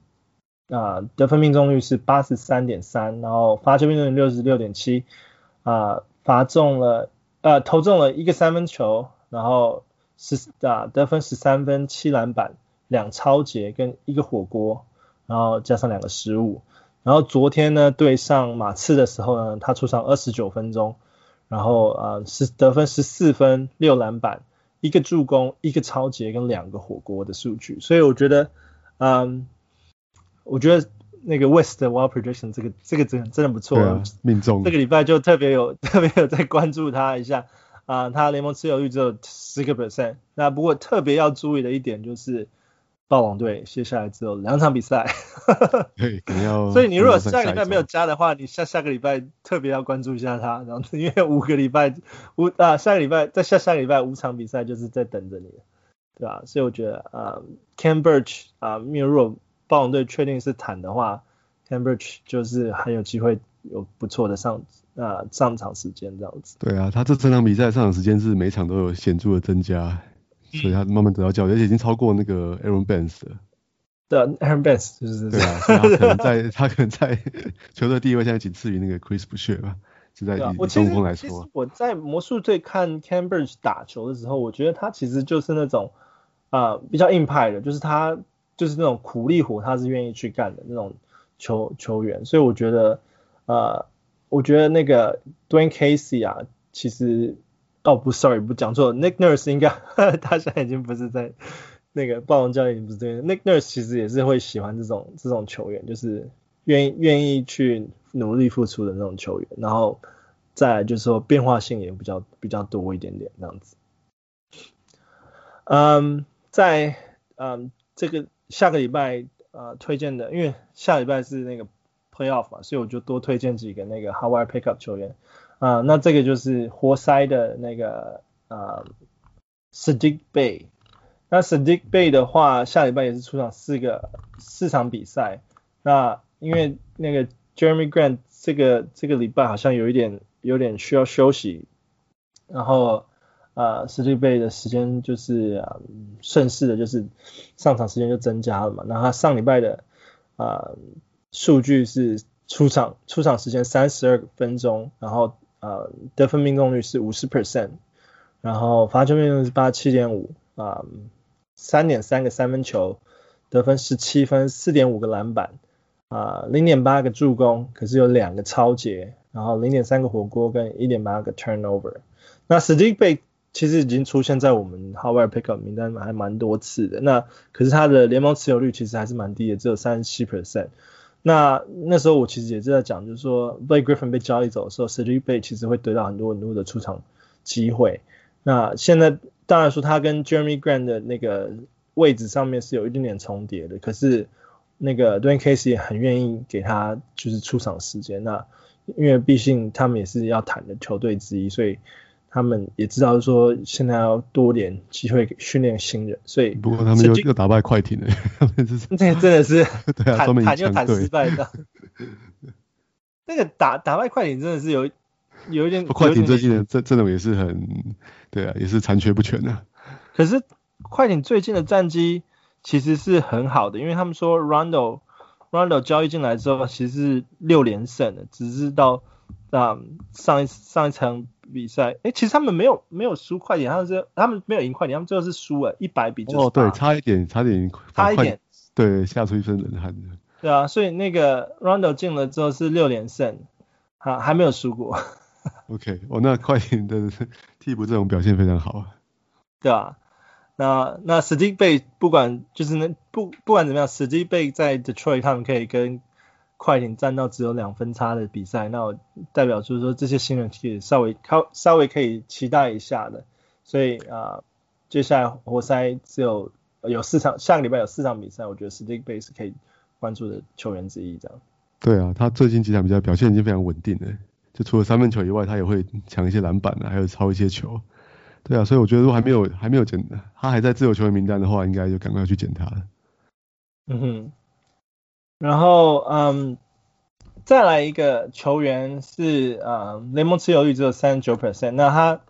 啊得分命中率是八十三点三，然后罚球命中率六十六点七啊，罚中了呃投中了一个三分球，然后十啊得分十三分七篮板两抄截跟一个火锅，然后加上两个失误，然后昨天呢对上马刺的时候呢，他出场二十九分钟。然后呃是得分十四分六篮板一个助攻一个超截跟两个火锅的数据，所以我觉得嗯我觉得那个 West 的 Wild Prediction 这个这个真真的不错。啊，命中。这个礼拜就特别有 特别有在关注他一下。啊、呃，他联盟持有率只有十个 percent，那不过特别要注意的一点就是。暴龙队接下来只有两场比赛，对，肯定要。所以你如果下个礼拜没有加的话，你下下个礼拜特别要关注一下他，然后因为五个礼拜五啊，下个礼拜再下下个礼拜五场比赛就是在等着你，对吧？所以我觉得啊，Cambridge 啊，如果霸王队确定是坦的话 Birch 就是很有机会有不错的上啊上场时间这样子。对啊，他这整场比赛上场时间是每场都有显著的增加。所以他慢慢得到教育，而且已经超过那个 Aaron Baines 了。对，Aaron Baines 就是对啊，他可能在 他可能在球队第一位，现在仅次于那个 Chris Boucher 吧。是在以中锋来说。我，我在魔术队看 Birch 打球的时候，我觉得他其实就是那种啊、呃、比较硬派的，就是他就是那种苦力活，他是愿意去干的那种球球员。所以我觉得呃，我觉得那个 Dwane Casey 啊，其实。哦不，sorry，不讲错，Nick Nurse 应该 他现在已经不是在那个暴龙教练，不是这样。Nick Nurse 其实也是会喜欢这种这种球员，就是愿意愿意去努力付出的那种球员。然后再来就是说变化性也比较比较多一点点这样子。嗯，在嗯这个下个礼拜呃推荐的，因为下礼拜是那个 Playoff 嘛，所以我就多推荐几个那个 Hawaii Pickup 球员。啊，那这个就是活塞的那个啊，Saddiq Bey。那 Sadiq Bay 的话，下礼拜也是出场四个四场比赛。那因为那个 Jeremy Grant 这个这个礼拜好像有一点有点需要休息，然后啊，Saddiq Bey 的时间就是啊顺势的，就是上场时间就增加了嘛。那他上礼拜的啊数据是出场出场时间三十二分钟，然后。呃，得分命中率是五十 percent，然后罚球命中率是八七点五，啊，三点三个三分球，得分十七分，四点五个篮板，啊，零点八个助攻，可是有两个超截，然后零点三个火锅跟一点八个 turnover。那 Saddiq Bey 其实已经出现在我们 Hawaii Pickup 名单还蛮多次的，那可是他的联盟持有率其实还是蛮低的，只有三十七 percent。那那时候我其实也是在讲，就是说 Blake Griffin 被交易走的时候 s i d i Bey 其实会得到很多很多的出场机会。那现在当然说他跟 Jeremy Grant 的那个位置上面是有一点点重叠的，可是那个 Dwane Casey 也很愿意给他就是出场时间。那因为毕竟他们也是要谈的球队之一，所以。他们也知道说现在要多点机会训练新人，所以不过他们又又打败快艇了，这真的是谈谈就谈失败的。那个打打败快艇真的是有有一点，快艇最近的这阵容也是很对啊，也是残缺不全的、啊。可是快艇最近的战绩其实是很好的，因为他们说 Rondo Rondo 交易进来之后，其实是六连胜的，只是到啊上一上一场。比赛，哎、欸，其实他们没有没有输快点，他们是他们没有赢快点，他们最后是输了，一百比九十八。哦，对，差一点，差一点，差一点，对，吓出一身冷汗。对啊，所以那个 Rondo 进了之后是六连胜，啊，还没有输过。OK，哦，那快艇的替补这种表现非常好啊。对啊，那那 Saddiq Bey 不管就是那不不管怎么样，Saddiq Bey 在 Detroit 他们可以跟。快艇战到只有两分差的比赛，那我代表就是说这些新人可以稍微靠稍微可以期待一下的，所以啊、呃，接下来活塞只有有四场，下个礼拜有四场比赛，我觉得 Bey 是可以关注的球员之一，这样。对啊，他最近几场比赛表现已经非常稳定了，就除了三分球以外，他也会抢一些篮板啊，还有抄一些球。对啊，所以我觉得如果还没有还没有捡，他还在自由球员名单的话，应该就赶快去捡他了。嗯哼。然后，嗯，再来一个球员是，嗯，联盟持有率只有三十九 percent。那他，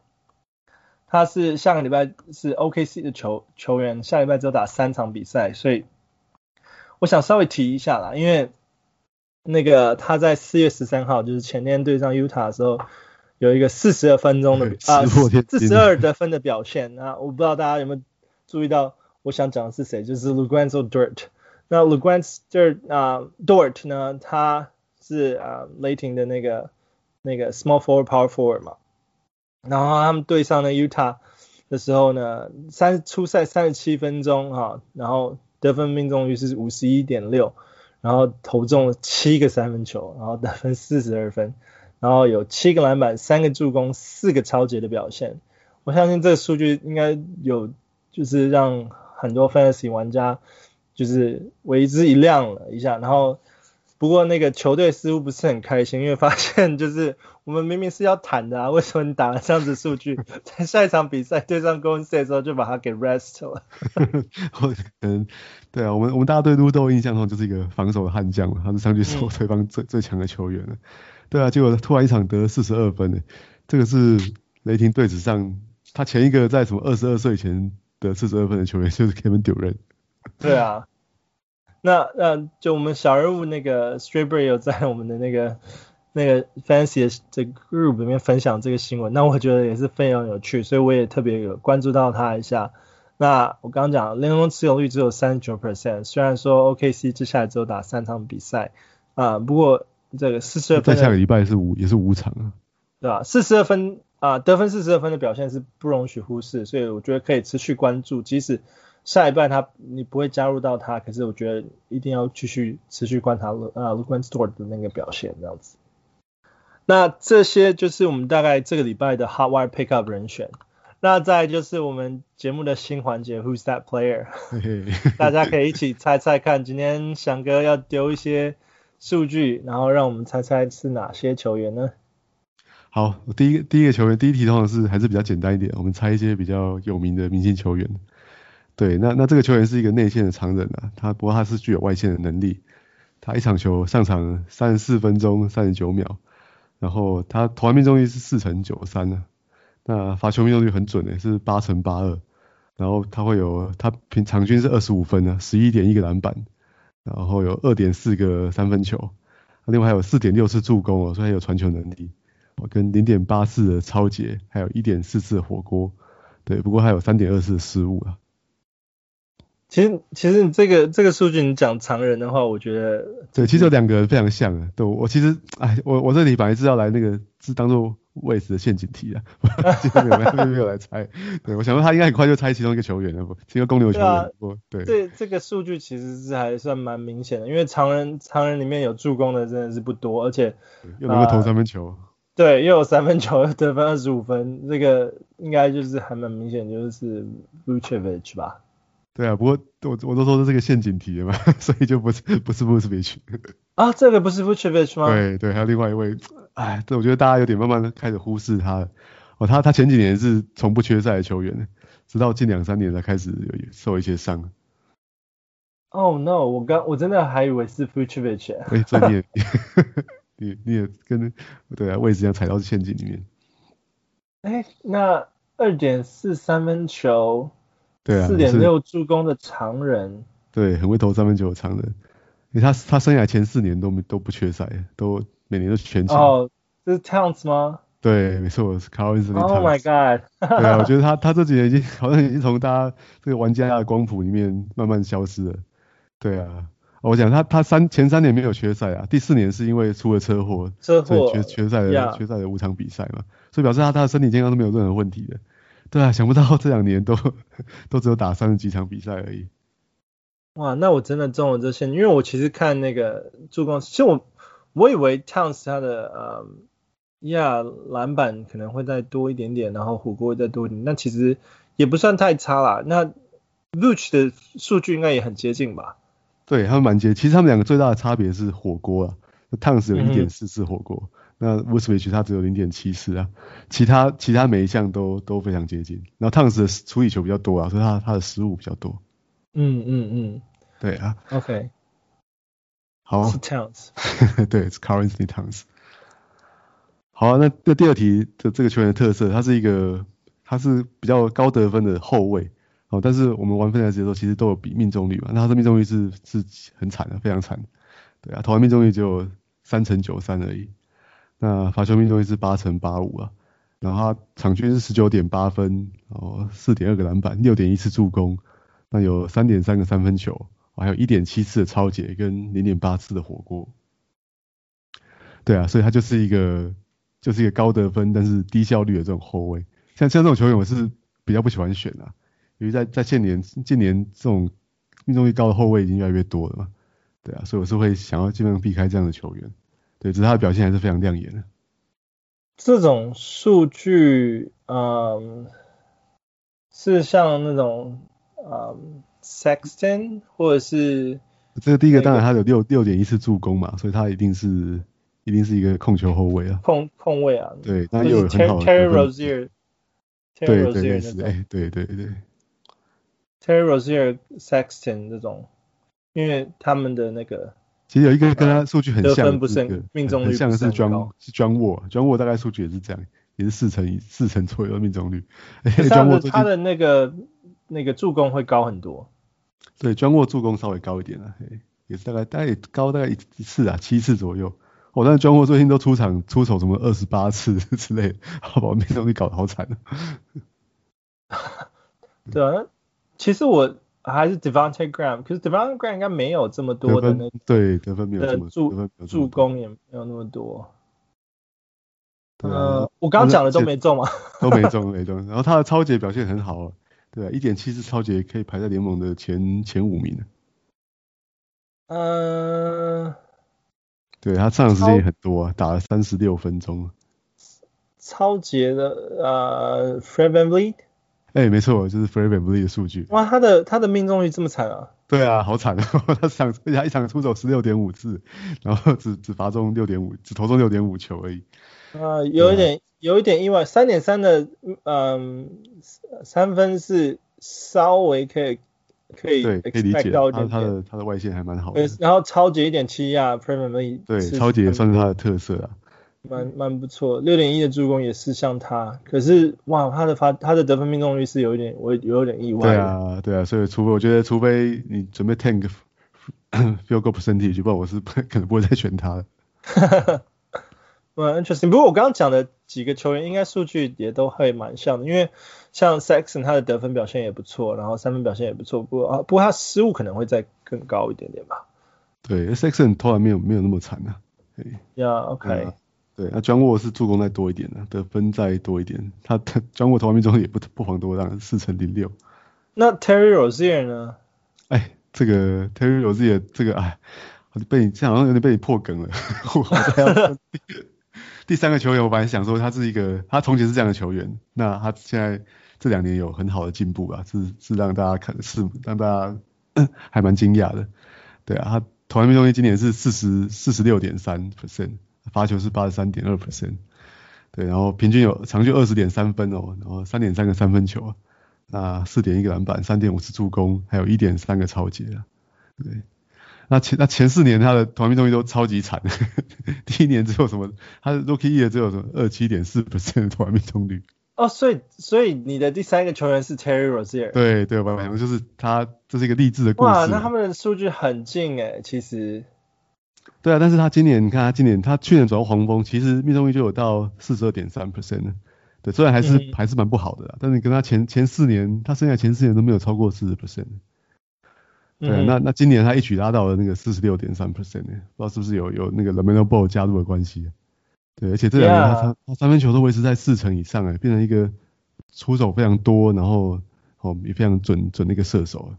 他是下个礼拜是 OKC 的球球员，下礼拜只有打三场比赛，所以我想稍微提一下啦，因为那个他在四月十三号，就是前天对上 Utah 的时候，有一个四十二分钟的啊，四十二得分的表现啊，我不知道大家有没有注意到，我想讲的是谁，就是 Luguentzo Dort。那 l e g r a n d 这啊 Dort 呢，他是啊雷霆的那个那个 small forward power forward 嘛，然后他们对上了 Utah 的时候呢，三初赛三十七分钟哈，然后得分命中率是五十一点六，然后投中了七个三分球，然后得分四十二分，然后有七个篮板、三个助攻、四个抄截的表现。我相信这个数据应该有就是让很多 fantasy 玩家。就是为之一亮了一下，然后不过那个球队似乎不是很开心，因为发现就是我们明明是要谈的啊，为什么你打了这样子数据，在下一场比赛对上 Golden State 的时候就把他给 rest 了？嗯，对啊，我们我们大家对 Ludo 印象中就是一个防守的悍将嘛，他是上去守对方最、嗯、最强的球员了。对啊，结果突然一场得四十二分呢，这个是雷霆队史上他前一个在什么二十二岁前得四十二分的球员就是 Kevin Durant。对啊，那那就我们小人物那个 Strawberry 有在我们的那个那个 Fantasy 的这 group 里面分享这个新闻，那我觉得也是非常有趣，所以我也特别有关注到他一下。那我刚刚讲联盟持有率只有三十九 percent，虽然说 OKC 接下来只有打三场比赛啊，不过这个四十二分在下个礼拜是五也是五场啊，对吧？四十二分啊，得分四十二分的表现是不容许忽视，所以我觉得可以持续关注，即使。下一半他你不会加入到他，可是我觉得一定要继续持续观察呃 Luguentzo Dort 的那个表现这样子。那这些就是我们大概这个礼拜的 Hot Wire Pickup 人选。那再就是我们节目的新环节 Who's That Player？大家可以一起猜猜看，今天翔哥要丢一些数据，然后让我们猜猜是哪些球员呢？好，我第一个第一个球员，第一题通常是还是比较简单一点，我们猜一些比较有名的明星球员。对，那那这个球员是一个内线的长人啊，他不过他是具有外线的能力，他一场球上场三十四分钟三十九秒，然后他投篮命中率是四成九三呢，那罚球命中率很准诶，是八成八二，然后他会有他平场均是二十五分呢，十一点一个篮板，然后有二点四个三分球，另外还有四点六次助攻哦，所以还有传球能力，跟零点八次的超截，还有一点四次的火锅，对，不过还有三点二次的失误啊。其实其实你这个这个数据你讲常人的话，我觉得对，其实有两个非常像的。对，我其实哎，我我这里本来是要来那个是当做位置的陷阱题啊，今天没有来没有来猜。对，我想说他应该很快就猜其中一个球员了，不，一个公牛球员。对，这这个数据其实是还算蛮明显的，因为常人常人里面有助攻的真的是不多，而且又能够投三分球。呃对，又有三分球，得分二十五分，这个应该就是还蛮明显，就是 Vucevic 吧？对啊，不过我我都说是这个陷阱题了嘛，所以就不是不是 Vucevic 啊，这个不是 Vucevic 吗？对对，还有另外一位，哎，这我觉得大家有点慢慢的开始忽视他了。哦，他他前几年是从不缺赛的球员，直到近两三年才开始有受一些伤。Oh no！我刚我真的还以为是 Vucevic。哎，这你也。你你也跟对啊，位置一样踩到陷阱里面。哎，那二点四三分球，对啊，四点六助攻的常人，对，很会投三分球的常人。因为他他生涯前四年都都不缺赛，都每年都全勤。哦，这是 Towns 吗？对，没错，是 Karl-Anthony Towns。Oh my god！对啊，我觉得他他这几年已经好像已经从大家这个玩家的光谱里面慢慢消失了。对啊。我讲他他三前三年没有缺赛啊，第四年是因为出了车祸，车祸缺缺赛的缺赛的五场比赛嘛，所以表示他他的身体健康是没有任何问题的。对啊，想不到这两年都都只有打三十几场比赛而已。哇，那我真的中了这些，因为我其实看那个助攻，其实我我以为 Towns 他的呃呀篮板可能会再多一点点，然后火锅会再多一点，那其实也不算太差啦。那 Vooch 的数据应该也很接近吧？对他们蛮接，其实他们两个最大的差别是火锅啊，那 Towns 有一点四次火锅，嗯、那 Vucevic 他只有零点七四啊，其他其他每一项都都非常接近，然后 Towns 的处理球比较多啊，所以他他的失误比较多。嗯嗯嗯，对啊。OK。好。是 Towns。对，是 Karl-Anthony Towns。好啊，那那第二题的这个球员的特色，他是一个他是比较高得分的后卫。哦，但是我们玩分的时候，其实都有比命中率嘛。那他的命中率是是很惨的，非常惨。对啊，投篮命中率只有三成九三而已。那罚球命中率是八成八五啊。然后他场均是十九点八分，哦，四点二个篮板，六点一次助攻。那有三点三个三分球，还有一点七次的抄截跟零点八次的火锅。对啊，所以他就是一个就是一个高得分但是低效率的这种后卫。像像这种球员，我是比较不喜欢选啊。因为在在近年近年这种命中率高的后卫已经越来越多了嘛，对啊，所以我是会想要尽量避开这样的球员，对，只是他的表现还是非常亮眼的。这种数据，嗯，是像那种，嗯，Sexton 或者是这个第一个当然他有六六点一次助攻嘛，所以他一定是一定是一个控球后卫啊，控控卫啊，对，那又有很好的 Terry Rozier，对对对，哎，对对对。Terry Rozier、Sexton 这种，因为他们的那个，其实有一个跟他数据很像，得分不是命中率很像的是 John 是 John Wall，John Wall 大概数据也是这样，也是四成四成左右的命中率。John Wall 他的那个那个助攻会高很多。对，John Wall 助攻稍微高一点啊，也是大概大概也高大概一一次啊，七次左右。哦，但是 John Wall 最近都出场出手什么二十八次 之类的，好把命中率搞得好惨啊。对啊。其实我还是 Devonte Graham，可是 Devonte Graham 应该没有这么多的那对得分没有这么助助攻也没有那么多。呃，我刚刚讲的 都没中嘛，都没中没中。然后他的抄截表现很好，对，一点七次抄截可以排在联盟的前前五名。嗯，对他上场时间也很多啊，打了三十六分钟。抄截的呃，Fred VanVleet 哎、欸，没错，就是 VanVleet 的数据。哇，他的他的命中率这么惨啊？对啊，好惨啊！他场他一场出手十六点五次，然后只只罚中六点五，只投中六点五球而已。啊、呃，有一点、啊、有一点意外，三点三的嗯三分是稍微可以可以对可以理解，他他的他的外线还蛮好的。然后超级一点七啊 VanVleet 对超级也算是他的特色啊。蛮蛮不错，六点一的助攻也是像他，可是哇，他的发他的得分命中率是有一点，我有点意外。对啊，对啊，所以除非我觉得，除非你准备 tank field goal percentage，不然我是不可能不会再选他了。蛮 interesting。不过我刚刚讲的几个球员，应该数据也都会蛮像的，因为像 Sexton 他的得分表现也不错，然后三分表现也不错，不过啊，不过他失误可能会再更高一点点吧。对，Sexton 投篮没有没有那么惨啊。对呀，OK。对，那 John Wall 是助攻再多一点的，得分再多一点。他他 John Wall 投篮命中也不不遑多让，四乘零六。那 Terry Rozier 呢？哎，这个 Terry Rozier 这个哎，被你这好像有点被你破梗了。我 第三个球员，我本来想说他是一个，他从前是这样的球员，那他现在这两年有很好的进步啊，是是让大家看是让大家 还蛮惊讶的。对啊，他投篮命中率今年是四十四十六点三 percent。罚球是八十三点二 percent，对，然后平均有场均二十点三分哦，然后三点三个三分球，那四点一个篮板，三点五次助攻，还有一点三个超截啊，对，那前那前四年他的投篮命中率都超级惨，第一年只有什么，他的 Rookie Year 只有什么二七点四 percent 的投篮命中率。哦，所以所以你的第三个球员是 Terry Rozier？对对，我讲就是他，这是一个励志的故事。哇，那他们的数据很近诶，其实。对啊，但是他今年你看他今年他去年走到黄蜂，其实命中率就有到四十二点三 percent 了。对，虽然还是、嗯、还是蛮不好的啦，但是你跟他前前四年，他剩下前四年都没有超过四十 percent。对、啊，那那今年他一举拉到了那个四十六点三 percent 呢，不知道是不是有有那个 LaMelo Ball 加入的关系。对，而且这两年他.他三分球都维持在四成以上哎，变成一个出手非常多，然后哦也非常准准的一个射手。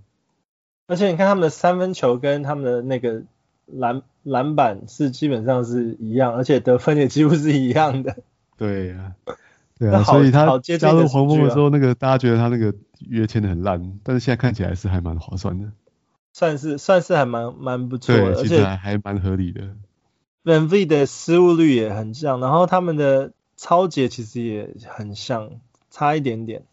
而且你看他们的三分球跟他们的那个。篮篮板是基本上是一样，而且得分也几乎是一样的。对呀、啊，对啊，所以他加入黄蜂的时候，那个大家觉得他那个约签的很烂，但是现在看起来是还蛮划算的。算是算是还蛮蛮不错的，而且还还蛮合理的。VanVleet 的失误率也很像，然后他们的抄截其实也很像，差一点点。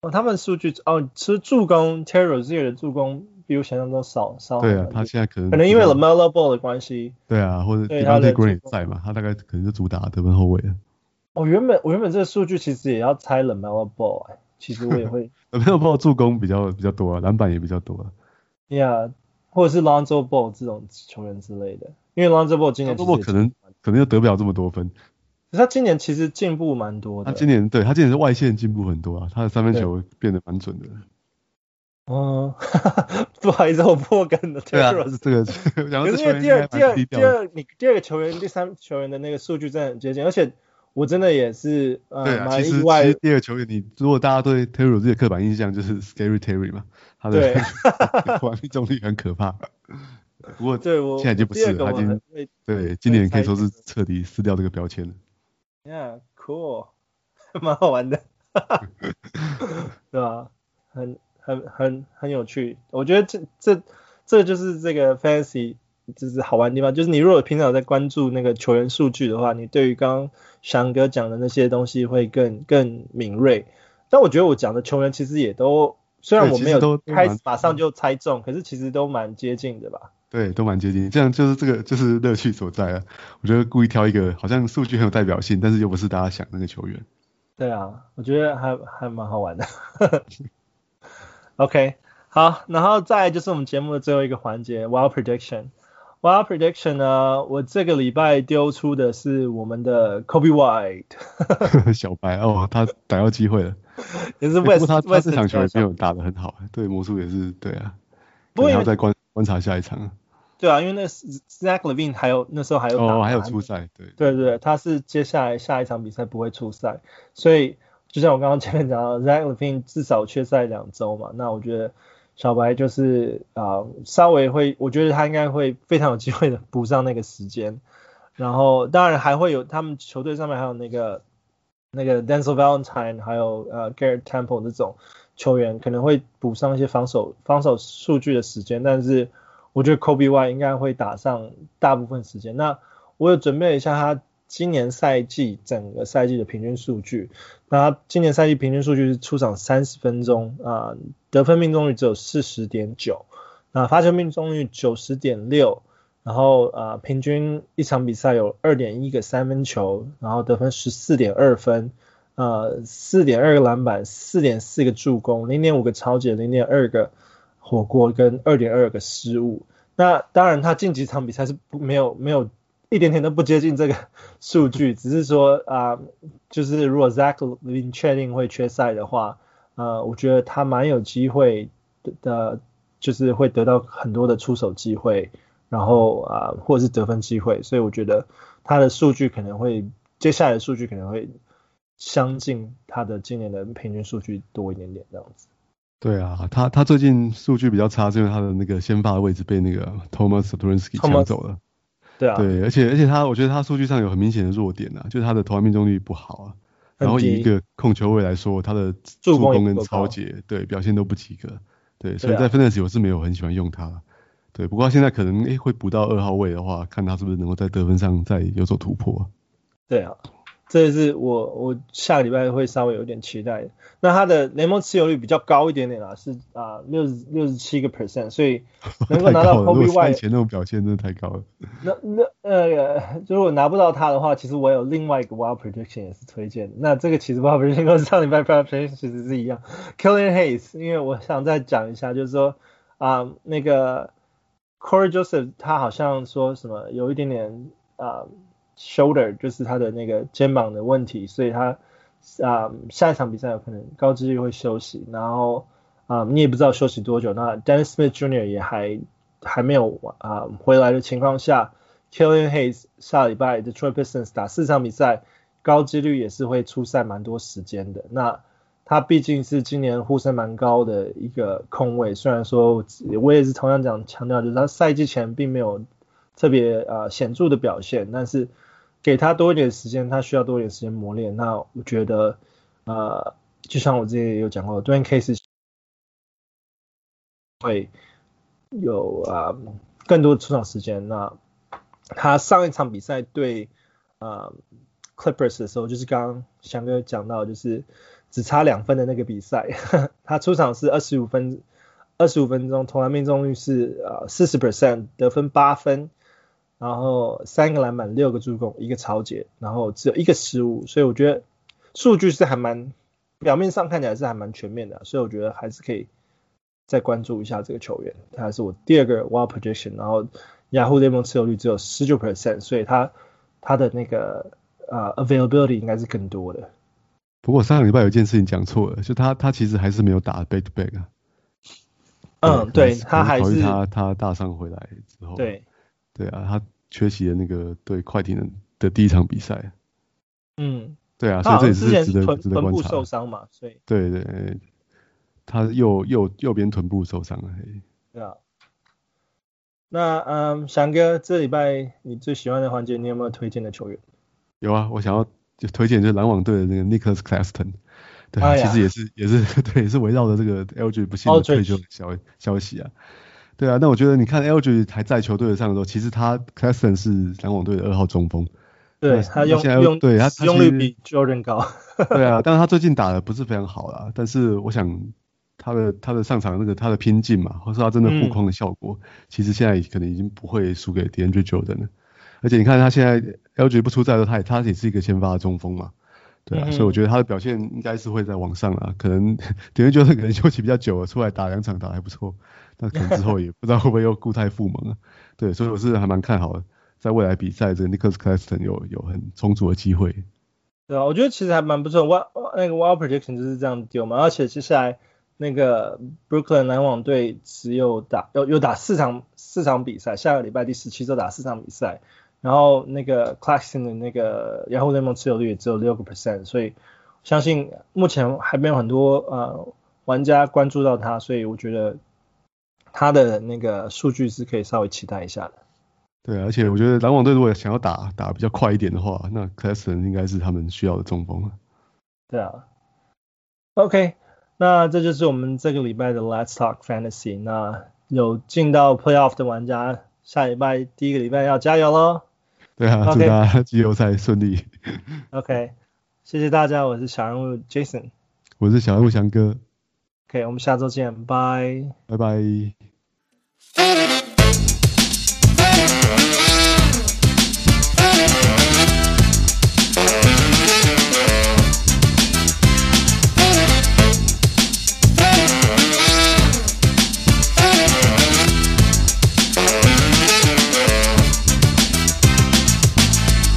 哦，他们数据哦，其实助攻 Rozier 的助攻。比我想象中少少。对啊，他现在可能可能因为 LaMelo Ball 的关系。对啊，或者 Devonte' Green 也在嘛，他大概可能是主打得分后卫了。我原本我原本这个数据其实也要猜 LaMelo Ball，哎，其实我也会。LaMelo Ball 助攻比较比较多啊，篮板也比较多啊。Yeah，或者是 Lonzo Ball 这种球员之类的，因为 Lonzo Ball 今年 Lonzo Ball 可能可能又得不了这么多分。他今年其实进步蛮多的。他今年对他今年是外线进步很多啊，他的三分球变得蛮准的。哦，不好意思，我破梗了。对啊，这个，可是因为第二、第二、第二，你第二个球员、第三球员的那个数据真的很接近，而且我真的也是呃蛮意外。其实第二个球员，你如果大家对 Terry 这个刻板印象就是 Scary Terry 嘛，他的投篮命中率很可怕。不过对我现在就不是了，他已经对今年可以说是彻底撕掉这个标签了。Yeah，cool，蛮好玩的，对吧？很。很很很有趣，我觉得这这这就是这个 fantasy 就是好玩的地方，就是你如果平常有在关注那个球员数据的话，你对于刚刚翔哥讲的那些东西会更更敏锐。但我觉得我讲的球员其实也都，虽然我没有开始马上就猜中，可是其实都蛮接近的吧？对，都蛮接近，这样就是这个就是乐趣所在啊。我觉得故意挑一个好像数据很有代表性，但是又不是大家想那个球员。对啊，我觉得还还蛮好玩的。OK，好，然后再就是我们节目的最后一个环节，Wild Prediction。Wild Prediction 呢，我这个礼拜丢出的是我们的 Kobe White。小白哦，他逮到机会了。也是为、欸、他他这场球也没有打的很好，对魔术也是对啊。不过要再观观察下一场。对啊，因为那 Zach Levine 还有那时候还有哦还有出赛，对对对，他是接下来下一场比赛不会出赛，所以。就像我刚刚前面讲到，Zach Levine 至少缺赛两周嘛，那我觉得小白就是啊、稍微会，我觉得他应该会非常有机会的补上那个时间。然后当然还会有他们球队上面还有那个那个 Denzel Valentine，还有呃 Garrett Temple 这种球员可能会补上一些防守防守数据的时间，但是我觉得 Kobe Y 应该会打上大部分时间。那我有准备了一下他。今年赛季整个赛季的平均数据，那今年赛季平均数据是出场三十分钟啊，得分命中率只有四十点九，那发球命中率九十点六，然后啊平均一场比赛有二点一个三分球，然后得分十四点二分，呃四点二个篮板，四点四个助攻，零点五个抄截，零点二个火锅跟二点二个失误。那当然他近几场比赛是不没有没有。一点点都不接近这个数据，只是说啊、呃，就是如果 Zach 确定会缺赛的话，呃，我觉得他蛮有机会的，的，就是会得到很多的出手机会，然后啊、呃，或者是得分机会，所以我觉得他的数据可能会接下来的数据可能会相近他的今年的平均数据多一点点这样子。对啊，他他最近数据比较差，是因为他的那个先发的位置被那个 Tomas Satoransky 抢走了。对啊，对，而且而且他，我觉得他数据上有很明显的弱点啊，就是他的投篮命中率不好啊。然后以一个控球位来说，他的助攻跟抄截，对表现都不及格。对，所以在 Fantasy 我是没有很喜欢用他。对，不过他现在可能诶会补到二号位的话，看他是不是能够在得分上再有所突破。对啊。这也是我我下个礼拜会稍微有点期待的。那他的联盟持有率比较高一点点啦，是啊六十六十七个 percent，所以 能够拿到 Coby White 前那种表现真的太高了。那那呃，如果拿不到他的话，其实我有另外一个 Wild Prediction 也是推荐。那这个其实 Wild Prediction 跟上礼拜 Prediction 其实是一样。Killian Hayes，因为我想再讲一下，就是说啊那个 Cory Joseph 他好像说什么有一点点啊。Shoulder 就是他的那个肩膀的问题，所以他啊、下一场比赛有可能高几率会休息，然后啊、你也不知道休息多久。那 Dennis Smith Jr. 也还还没有啊、回来的情况下，Killian Hayes 下礼拜 Detroit Pistons 打四场比赛，高几率也是会出赛蛮多时间的。那他毕竟是今年呼声蛮高的一个控卫，虽然说我也是同样讲强调，就是他赛季前并没有特别啊显著的表现，但是给他多一点时间，他需要多一点时间磨练。那我觉得，呃，就像我之前也有讲过，Dwane Casey 会有啊、更多的出场时间。那他上一场比赛对啊、呃、Clippers 的时候，就是刚刚翔哥讲到，就是只差两分的那个比赛，他出场是二十五分，二十五分钟投篮命中率是啊四十 percent，得分八分。然后三个篮板，六个助攻，一个抄截，然后只有一个失误，所以我觉得数据是还蛮表面上看起来是还蛮全面的，所以我觉得还是可以再关注一下这个球员，他还是我第二个 Wild Prediction，然后 Yahoo 联盟持有率只有十九 percent，所以他他的那个呃 Availability 应该是更多的。不过上个礼拜有一件事情讲错了，就他他其实还是没有打 Back to Back 啊。嗯，对，他还是他他大伤回来之后。对。对啊，他缺席了那个对快艇的的第一场比赛。嗯，对啊，所以这也是值得臀值得观察。臀部受伤嘛，所以对对，他右右右边臀部受伤了。对啊。那嗯，翔哥，这礼拜你最喜欢的环节，你有没有推荐的球员？有啊，我想要就推荐就是篮网队的那个 Nicholas Claxton。对啊，其实也是也是 对，也是围绕着这个 LG 不幸的退休消消息啊。对啊，那我觉得你看 LG 还在球队上的时候，其实他 Claxton 是篮网队的二号中锋。对他用对他用率比 Jordan 高。对啊，但是他最近打的不是非常好啦。但是我想他的他的上场那个他的拼劲嘛，或是他真的护框的效果，嗯、其实现在可能已经不会输给 DeAndre Jordan 了。而且你看他现在 LG 不出赛的时候，他也他也是一个先发的中锋嘛。对啊，嗯、所以我觉得他的表现应该是会在往上啊。可能 DeAndre Jordan 可能休息比较久了，出来打两场打还不错。那可能之后也不知道会不会又固态复萌啊？对，所以我是还蛮看好的，在未来比赛这个 Nicholas Claxton 有有很充足的机会。对啊，我觉得其实还蛮不错。Wild 那个 Wild Prediction 就是这样丢嘛，而且接下来那个 Brooklyn 篮网队只有打有有打四场四场比赛，下个礼拜第十七周打四场比赛，然后那个 Claxton 的那个 Yahoo 联盟持有率也只有六个 percent，所以相信目前还没有很多呃玩家关注到他，所以我觉得。他的那个数据是可以稍微期待一下的。对，而且我觉得篮网队如果想要打打比较快一点的话，那 Claxton 应该是他们需要的中锋了。对啊。OK，那这就是我们这个礼拜的 Let's Talk Fantasy。那有进到 Playoff 的玩家，下礼拜第一个礼拜要加油喽。对啊，祝大家季后赛顺利。OK，谢谢大家，我是小人物 Jason，我是小人物翔哥。OK，我们下周见，拜拜拜。Thank you.